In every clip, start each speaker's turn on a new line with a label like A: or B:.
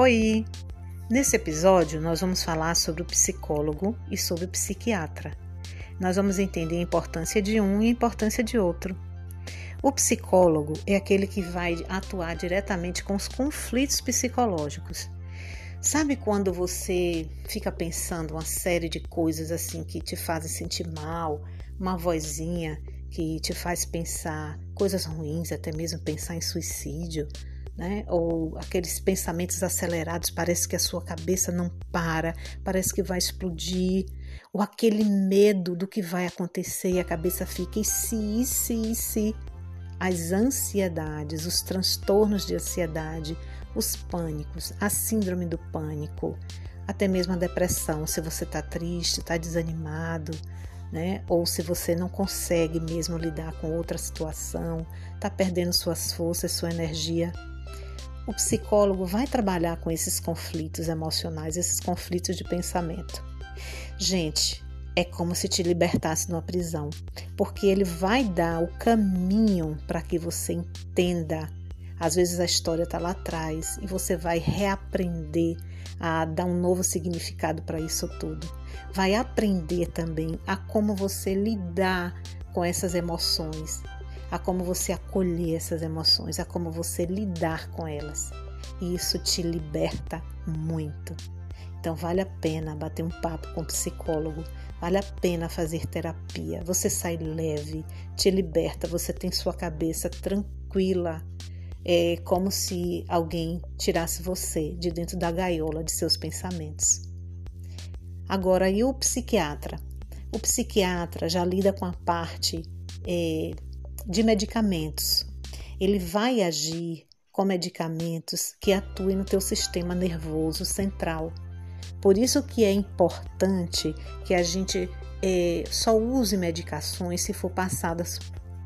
A: Oi! Nesse episódio, nós vamos falar sobre o psicólogo e sobre o psiquiatra. Nós vamos entender a importância de um e a importância de outro. O psicólogo é aquele que vai atuar diretamente com os conflitos psicológicos. Sabe quando você fica pensando uma série de coisas assim que te fazem sentir mal, uma vozinha que te faz pensar coisas ruins, até mesmo pensar em suicídio? Né? Ou aqueles pensamentos acelerados, parece que a sua cabeça não para, parece que vai explodir, ou aquele medo do que vai acontecer e a cabeça fica e se, e se, e se. As ansiedades, os transtornos de ansiedade, os pânicos, a síndrome do pânico, até mesmo a depressão, se você está triste, está desanimado, né? Ou se você não consegue mesmo lidar com outra situação, está perdendo suas forças, sua energia, o psicólogo vai trabalhar com esses conflitos emocionais, esses conflitos de pensamento. Gente, é como se te libertasse de uma prisão, porque ele vai dar o caminho para que você entenda. Às vezes a história está lá atrás e você vai reaprender a dar um novo significado para isso tudo. Vai aprender também a como você lidar com essas emoções, a como você acolher essas emoções, a como você lidar com elas. E isso te liberta muito. Então vale a pena bater um papo com um psicólogo, vale a pena fazer terapia. Você sai leve, te liberta, você tem sua cabeça tranquila. É como se alguém tirasse você de dentro da gaiola de seus pensamentos. Agora, e o psiquiatra? O psiquiatra já lida com a parte é, de medicamentos. Ele vai agir com medicamentos que atuem no teu sistema nervoso central. Por isso que é importante que a gente é, só use medicações se for passadas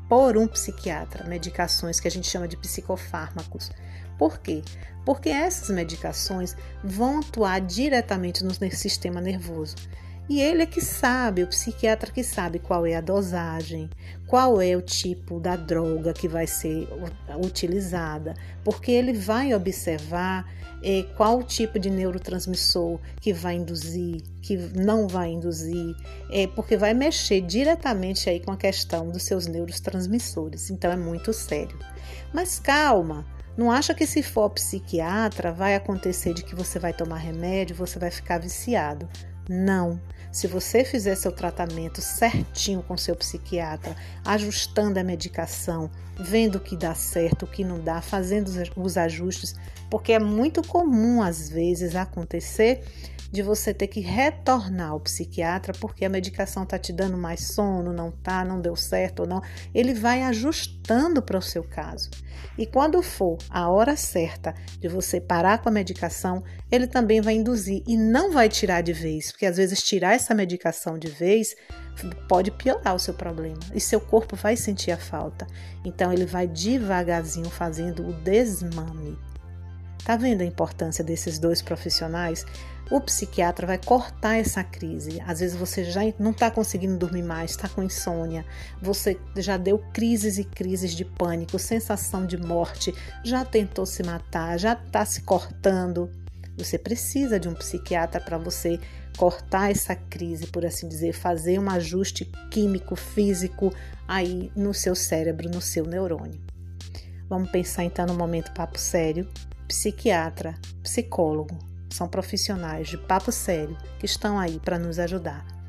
A: por um psiquiatra, medicações que a gente chama de psicofármacos. Por quê? Porque essas medicações vão atuar diretamente no sistema nervoso. E ele é que sabe, o psiquiatra que sabe qual é a dosagem, qual é o tipo da droga que vai ser utilizada, porque ele vai observar é, qual o tipo de neurotransmissor que vai induzir, que não vai induzir, é, porque vai mexer diretamente aí com a questão dos seus neurotransmissores. Então é muito sério. Mas calma, não acha que se for psiquiatra vai acontecer de que você vai tomar remédio, você vai ficar viciado. Não. Se você fizer seu tratamento certinho com seu psiquiatra, ajustando a medicação, vendo o que dá certo, o que não dá, fazendo os ajustes, porque é muito comum às vezes acontecer de você ter que retornar ao psiquiatra porque a medicação está te dando mais sono, não tá, não deu certo ou não. Ele vai ajustando para o seu caso. E quando for a hora certa de você parar com a medicação, ele também vai induzir e não vai tirar de vez, porque às vezes tirar essa medicação de vez pode piorar o seu problema e seu corpo vai sentir a falta. Então ele vai devagarzinho fazendo o desmame. Tá vendo a importância desses dois profissionais? O psiquiatra vai cortar essa crise. Às vezes você já não está conseguindo dormir mais, está com insônia, você já deu crises e crises de pânico, sensação de morte, já tentou se matar, já está se cortando. Você precisa de um psiquiatra para você cortar essa crise, por assim dizer, fazer um ajuste químico, físico aí no seu cérebro, no seu neurônio. Vamos pensar então no momento papo sério. Psiquiatra, psicólogo, são profissionais de papo sério que estão aí para nos ajudar.